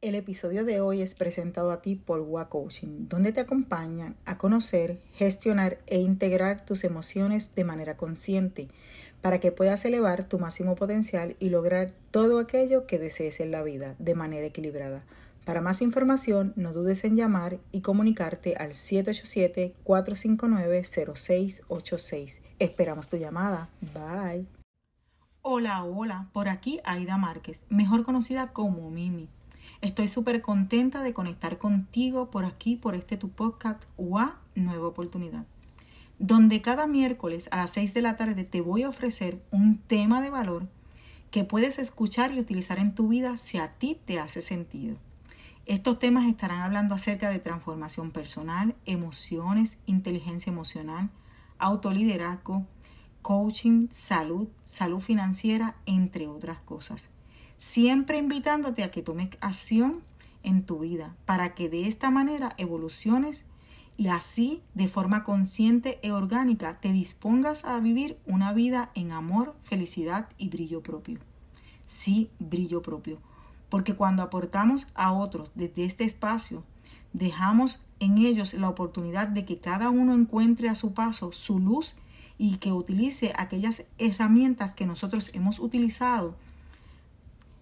El episodio de hoy es presentado a ti por WA Coaching, donde te acompañan a conocer, gestionar e integrar tus emociones de manera consciente para que puedas elevar tu máximo potencial y lograr todo aquello que desees en la vida de manera equilibrada. Para más información, no dudes en llamar y comunicarte al 787-459-0686. Esperamos tu llamada. Bye. Hola, hola, por aquí Aida Márquez, mejor conocida como Mimi. Estoy súper contenta de conectar contigo por aquí, por este tu podcast UA Nueva Oportunidad, donde cada miércoles a las 6 de la tarde te voy a ofrecer un tema de valor que puedes escuchar y utilizar en tu vida si a ti te hace sentido. Estos temas estarán hablando acerca de transformación personal, emociones, inteligencia emocional, autoliderazgo, coaching, salud, salud financiera, entre otras cosas siempre invitándote a que tomes acción en tu vida para que de esta manera evoluciones y así de forma consciente e orgánica te dispongas a vivir una vida en amor, felicidad y brillo propio. Sí, brillo propio. Porque cuando aportamos a otros desde este espacio, dejamos en ellos la oportunidad de que cada uno encuentre a su paso su luz y que utilice aquellas herramientas que nosotros hemos utilizado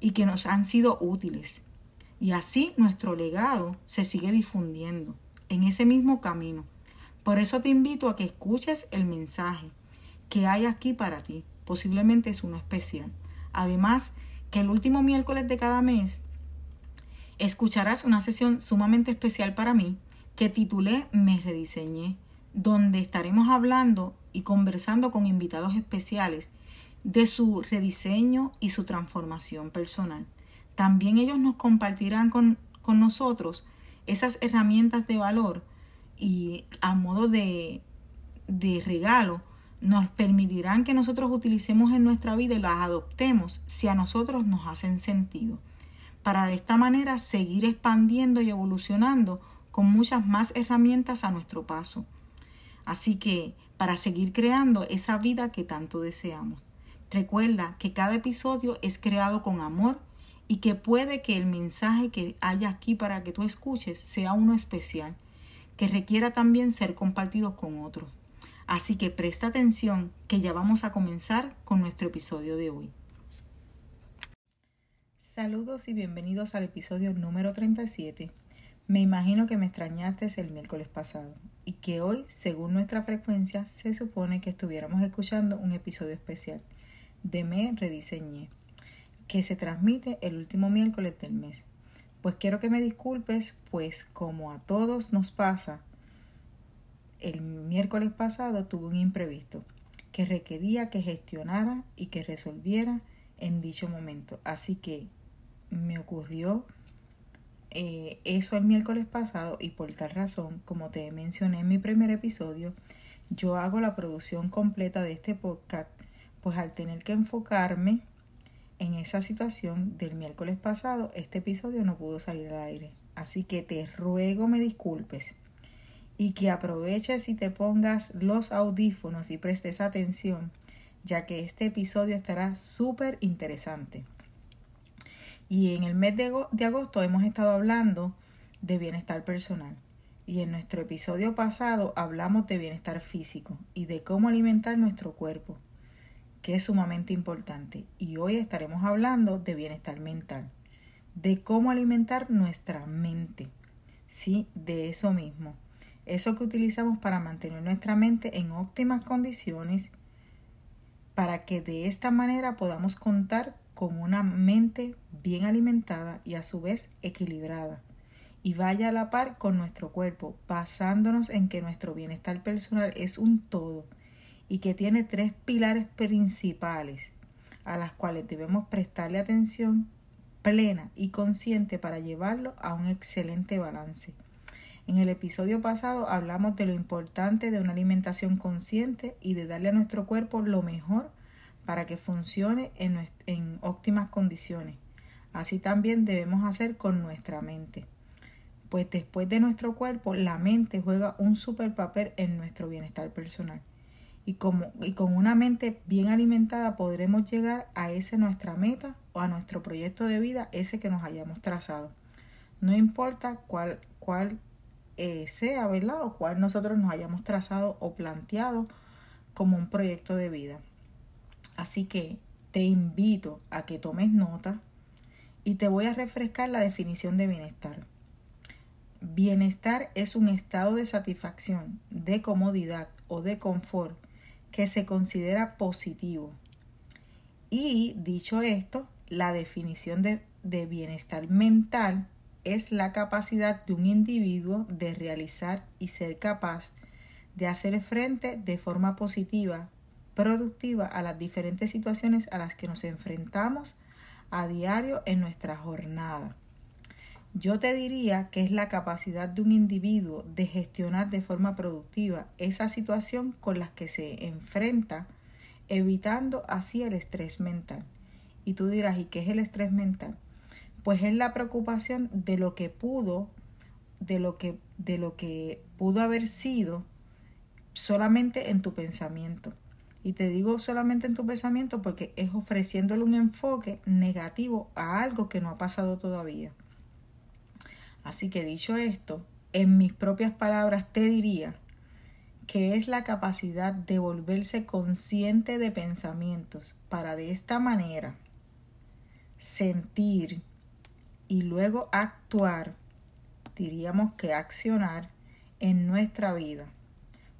y que nos han sido útiles. Y así nuestro legado se sigue difundiendo en ese mismo camino. Por eso te invito a que escuches el mensaje que hay aquí para ti. Posiblemente es uno especial. Además, que el último miércoles de cada mes escucharás una sesión sumamente especial para mí que titulé Me rediseñé, donde estaremos hablando y conversando con invitados especiales de su rediseño y su transformación personal. También ellos nos compartirán con, nosotros esas herramientas de valor y a modo de, de regalo nos permitirán que nosotros utilicemos en nuestra vida y las adoptemos si a nosotros nos hacen sentido. Para de esta manera seguir expandiendo y evolucionando con muchas más herramientas a nuestro paso. Así que para seguir creando esa vida que tanto deseamos. Recuerda que cada episodio es creado con amor y que puede que el mensaje que haya aquí para que tú escuches sea uno especial, que requiera también ser compartido con otros. Así que presta atención que ya vamos a comenzar con nuestro episodio de hoy. Saludos y bienvenidos al episodio número 37. Me imagino que me extrañaste el miércoles pasado y que hoy, según nuestra frecuencia, se supone que estuviéramos escuchando un episodio especial de Me Rediseñé, que se transmite el último miércoles del mes. Pues quiero que me disculpes, pues como a todos nos pasa, el miércoles pasado tuve un imprevisto que requería que gestionara y que resolviera en dicho momento. Así que me ocurrió eh, eso el miércoles pasado y por tal razón, como te mencioné en mi primer episodio, yo hago la producción completa de este podcast pues al tener que enfocarme en esa situación del miércoles pasado, este episodio no pudo salir al aire. Así que te ruego me disculpes y que aproveches y te pongas los audífonos y prestes atención, ya que este episodio estará súper interesante. Y en el mes de, agosto hemos estado hablando de bienestar personal. Y en nuestro episodio pasado hablamos de bienestar físico y de cómo alimentar nuestro cuerpo que es sumamente importante. Y hoy estaremos hablando de bienestar mental, de cómo alimentar nuestra mente. Sí, de eso mismo. Eso que utilizamos para mantener nuestra mente en óptimas condiciones para que de esta manera podamos contar con una mente bien alimentada y a su vez equilibrada y vaya a la par con nuestro cuerpo, basándonos en que nuestro bienestar personal es un todo y que tiene tres pilares principales a las cuales debemos prestarle atención plena y consciente para llevarlo a un excelente balance. En el episodio pasado hablamos de lo importante de una alimentación consciente y de darle a nuestro cuerpo lo mejor para que funcione en, en óptimas condiciones. Así también debemos hacer con nuestra mente. Pues después de nuestro cuerpo, la mente juega un super papel en nuestro bienestar personal y, como, y con una mente bien alimentada podremos llegar a esa nuestra meta o a nuestro proyecto de vida, ese que nos hayamos trazado. No importa cuál, cuál eh, sea, ¿verdad? O cuál nosotros nos hayamos trazado o planteado como un proyecto de vida. Así que te invito a que tomes nota y te voy a refrescar la definición de bienestar. Bienestar es un estado de satisfacción, de comodidad o de confort que se considera positivo. Y dicho esto, la definición de, de bienestar mental es la capacidad de un individuo de realizar y ser capaz de hacer frente de forma positiva, productiva a las diferentes situaciones a las que nos enfrentamos a diario en nuestra jornada. Yo te diría que es la capacidad de un individuo de gestionar de forma productiva esa situación con las que se enfrenta, evitando así el estrés mental. Y tú dirás, ¿y qué es el estrés mental? Pues es la preocupación de lo que pudo, de lo que, de lo que pudo haber sido solamente en tu pensamiento. Y te digo solamente en tu pensamiento porque es ofreciéndole un enfoque negativo a algo que no ha pasado todavía. Así que dicho esto, en mis propias palabras te diría que es la capacidad de volverse consciente de pensamientos para de esta manera sentir y luego actuar, diríamos que accionar en nuestra vida.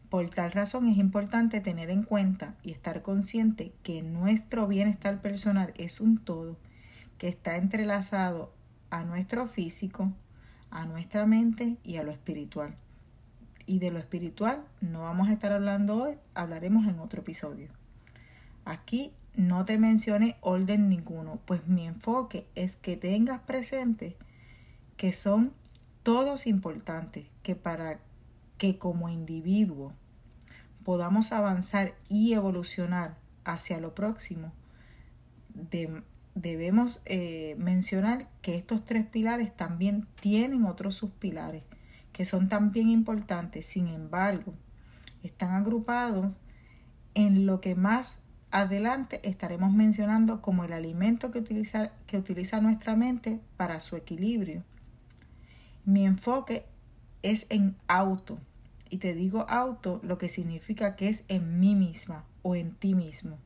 Por tal razón es importante tener en cuenta y estar consciente que nuestro bienestar personal es un todo que está entrelazado a nuestro físico, a nuestra mente y a lo espiritual. Y de lo espiritual no vamos a estar hablando hoy, hablaremos en otro episodio. Aquí no te mencioné orden ninguno, pues mi enfoque es que tengas presente que son todos importantes, que para que como individuo podamos avanzar y evolucionar hacia lo próximo, de, debemos eh, mencionar que estos tres pilares también tienen otros subpilares que son también importantes, sin embargo, están agrupados en lo que más adelante estaremos mencionando como el alimento que utiliza, que utiliza nuestra mente para su equilibrio. Mi enfoque es en auto, y te digo auto lo que significa que es en mí misma o en ti mismo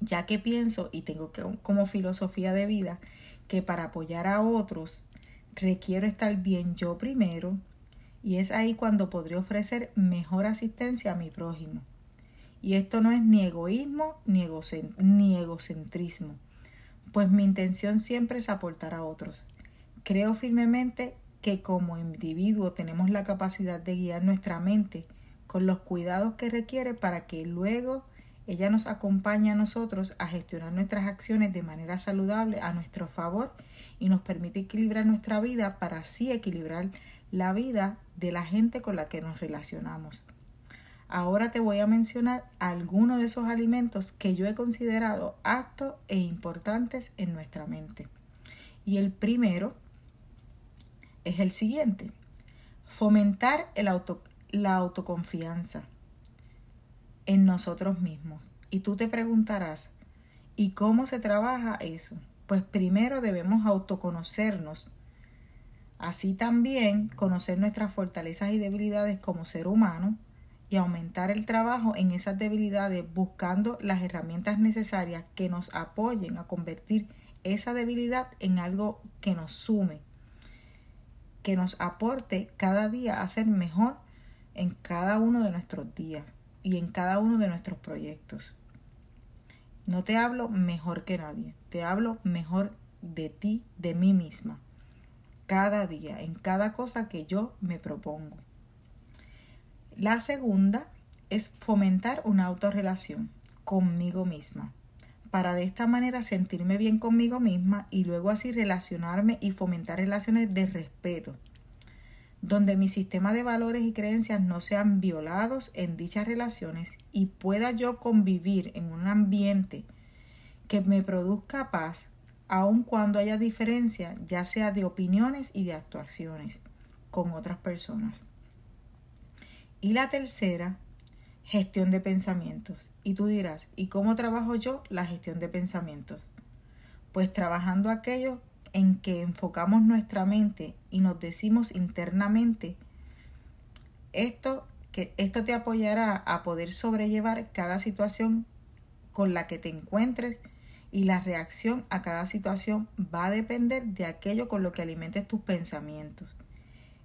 ya que pienso y tengo como filosofía de vida que para apoyar a otros requiero estar bien yo primero y es ahí cuando podré ofrecer mejor asistencia a mi prójimo. Y esto no es ni egoísmo ni, ni egocentrismo, pues mi intención siempre es aportar a otros. Creo firmemente que como individuo tenemos la capacidad de guiar nuestra mente con los cuidados que requiere para que luego ella nos acompaña a nosotros a gestionar nuestras acciones de manera saludable a nuestro favor y nos permite equilibrar nuestra vida para así equilibrar la vida de la gente con la que nos relacionamos. Ahora te voy a mencionar algunos de esos alimentos que yo he considerado aptos e importantes en nuestra mente. Y el primero es el siguiente. Fomentar el la autoconfianza en nosotros mismos. Y tú te preguntarás, ¿y cómo se trabaja eso? Pues primero debemos autoconocernos. Así también conocer nuestras fortalezas y debilidades como ser humano y aumentar el trabajo en esas debilidades buscando las herramientas necesarias que nos apoyen a convertir esa debilidad en algo que nos sume, que nos aporte cada día a ser mejor en cada uno de nuestros días y en cada uno de nuestros proyectos. No te hablo mejor que nadie, te hablo mejor de ti, de mí misma, cada día, en cada cosa que yo me propongo. La segunda es fomentar una autorrelación conmigo misma, para de esta manera sentirme bien conmigo misma y luego así relacionarme y fomentar relaciones de respeto, donde mi sistema de valores y creencias no sean violados en dichas relaciones y pueda yo convivir en un ambiente que me produzca paz, aun cuando haya diferencia, ya sea de opiniones y de actuaciones con otras personas. Y la tercera, gestión de pensamientos. Y tú dirás, ¿y cómo trabajo yo la gestión de pensamientos? Pues trabajando aquello, en que enfocamos nuestra mente y nos decimos internamente, esto, que esto te apoyará a poder sobrellevar cada situación con la que te encuentres y la reacción a cada situación va a depender de aquello con lo que alimentes tus pensamientos.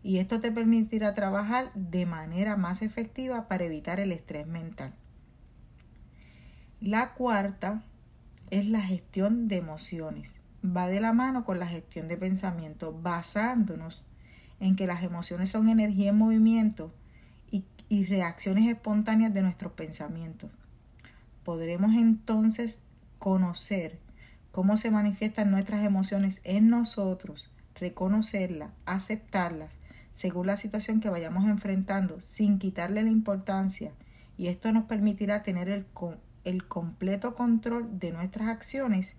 Y esto te permitirá trabajar de manera más efectiva para evitar el estrés mental. La cuarta es la gestión de emociones. Va de la mano con la gestión de pensamiento, basándonos en que las emociones son energía en movimiento y, y reacciones espontáneas de nuestros pensamientos. Podremos entonces conocer cómo se manifiestan nuestras emociones en nosotros, reconocerlas, aceptarlas, según la situación que vayamos enfrentando, sin quitarle la importancia. Y esto nos permitirá tener el, el completo control de nuestras acciones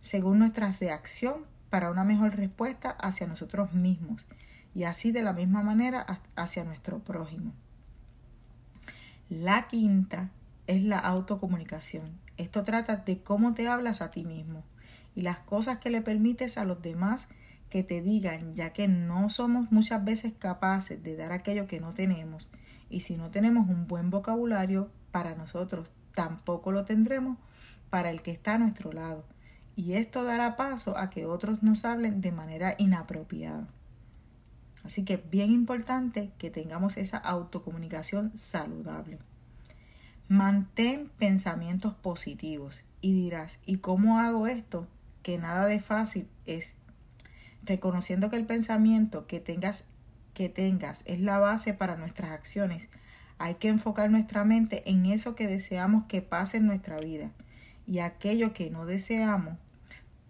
según nuestra reacción para una mejor respuesta hacia nosotros mismos y así de la misma manera hacia nuestro prójimo. La quinta es la autocomunicación. Esto trata de cómo te hablas a ti mismo y las cosas que le permites a los demás que te digan, ya que no somos muchas veces capaces de dar aquello que no tenemos y si no tenemos un buen vocabulario para nosotros, tampoco lo tendremos para el que está a nuestro lado. Y esto dará paso a que otros nos hablen de manera inapropiada. Así que es bien importante que tengamos esa autocomunicación saludable. Mantén pensamientos positivos y dirás, ¿y cómo hago esto? Que nada de fácil es. Reconociendo que el pensamiento que tengas, que tengas es la base para nuestras acciones, hay que enfocar nuestra mente en eso que deseamos que pase en nuestra vida y aquello que no deseamos,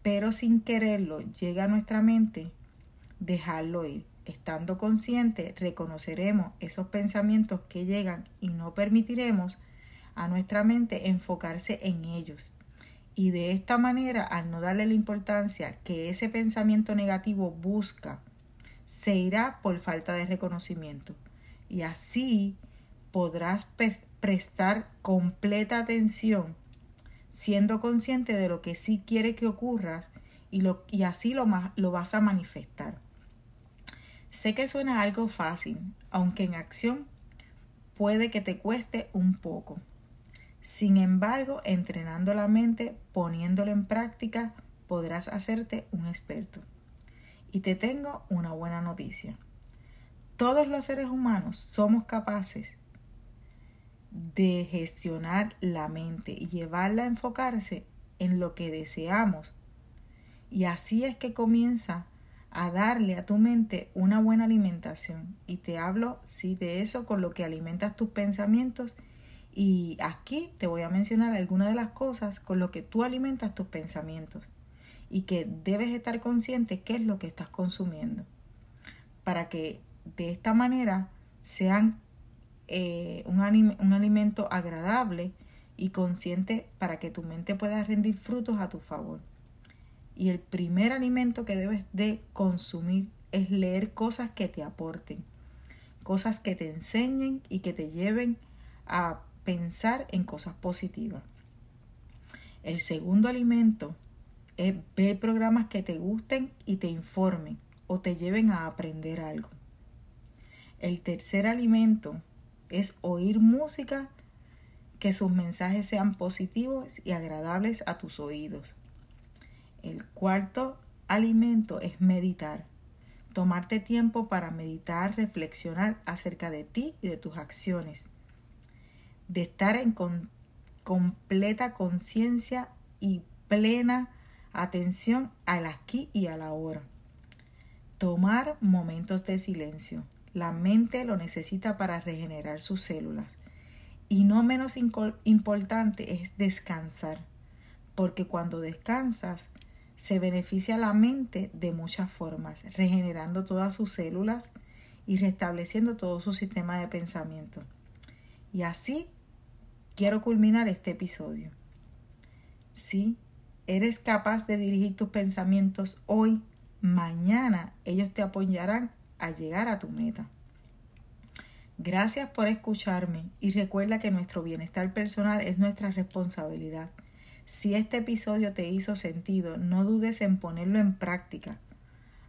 pero sin quererlo llega a nuestra mente, dejarlo ir. Estando consciente, reconoceremos esos pensamientos que llegan y no permitiremos a nuestra mente enfocarse en ellos. Y de esta manera, al no darle la importancia que ese pensamiento negativo busca, se irá por falta de reconocimiento. Y así podrás prestar completa atención, siendo consciente de lo que sí quiere que ocurra y, lo, y así lo, lo vas a manifestar. Sé que suena algo fácil, aunque en acción puede que te cueste un poco. Sin embargo, entrenando la mente, poniéndolo en práctica, podrás hacerte un experto. Y te tengo una buena noticia. Todos los seres humanos somos capaces de gestionar la mente y llevarla a enfocarse en lo que deseamos. Y así es que comienza a darle a tu mente una buena alimentación. Y te hablo, sí, de eso con lo que alimentas tus pensamientos y aquí te voy a mencionar algunas de las cosas con lo que tú alimentas tus pensamientos y que debes estar consciente qué es lo que estás consumiendo para que de esta manera sean eh, un, un alimento agradable y consciente para que tu mente pueda rendir frutos a tu favor. Y el primer alimento que debes de consumir es leer cosas que te aporten, cosas que te enseñen y que te lleven a pensar en cosas positivas. El segundo alimento es ver programas que te gusten y te informen o te lleven a aprender algo. El tercer alimento es oír música que sus mensajes sean positivos y agradables a tus oídos. El cuarto alimento es meditar. Tomarte tiempo para meditar, reflexionar acerca de ti y de tus acciones de estar en completa conciencia y plena atención al aquí y a la hora. Tomar momentos de silencio. La mente lo necesita para regenerar sus células. Y no menos importante es descansar, porque cuando descansas se beneficia la mente de muchas formas, regenerando todas sus células y restableciendo todo su sistema de pensamiento. Y así quiero culminar este episodio. Si eres capaz de dirigir tus pensamientos hoy, mañana ellos te apoyarán a llegar a tu meta. Gracias por escucharme y recuerda que nuestro bienestar personal es nuestra responsabilidad. Si este episodio te hizo sentido, no dudes en ponerlo en práctica.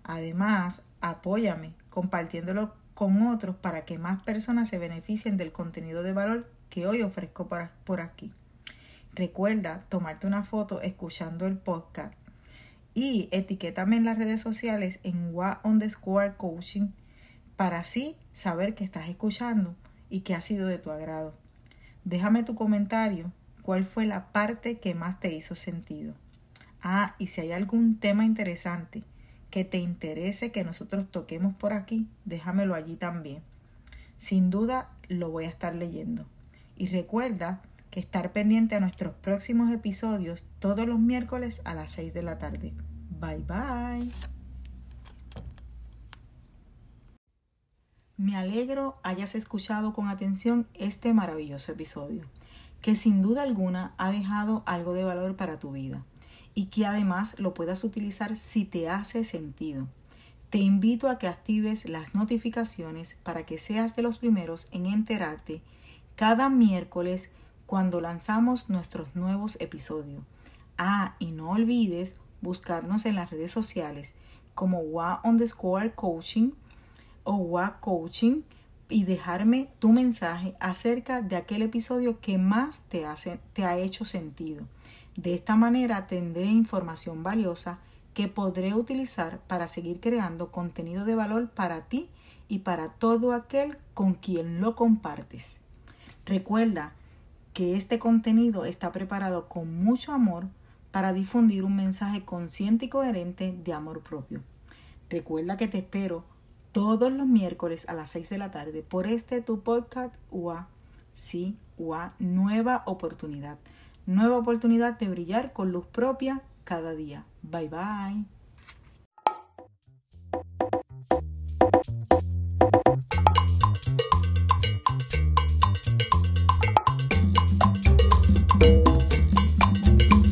Además, apóyame compartiéndolo con otros para que más personas se beneficien del contenido de valor que hoy ofrezco por aquí. Recuerda tomarte una foto escuchando el podcast y etiquétame en las redes sociales en What on the Square Coaching para así saber que estás escuchando y que ha sido de tu agrado. Déjame tu comentario cuál fue la parte que más te hizo sentido. Ah, y si hay algún tema interesante que te interese que nosotros toquemos por aquí, déjamelo allí también. Sin duda lo voy a estar leyendo. Y recuerda que estar pendiente a nuestros próximos episodios todos los miércoles a las 6 de la tarde. Bye bye. Me alegro hayas escuchado con atención este maravilloso episodio, que sin duda alguna ha dejado algo de valor para tu vida y que además lo puedas utilizar si te hace sentido. Te invito a que actives las notificaciones para que seas de los primeros en enterarte cada miércoles cuando lanzamos nuestros nuevos episodios. Ah, y no olvides buscarnos en las redes sociales como WA underscore coaching o WA Coaching y dejarme tu mensaje acerca de aquel episodio que más te, hace, te ha hecho sentido. De esta manera tendré información valiosa que podré utilizar para seguir creando contenido de valor para ti y para todo aquel con quien lo compartes. Recuerda que este contenido está preparado con mucho amor para difundir un mensaje consciente y coherente de amor propio. Recuerda que te espero todos los miércoles a las 6 de la tarde por este tu podcast UA. Sí, UA, nueva oportunidad. Nueva oportunidad de brillar con luz propia cada día. Bye bye.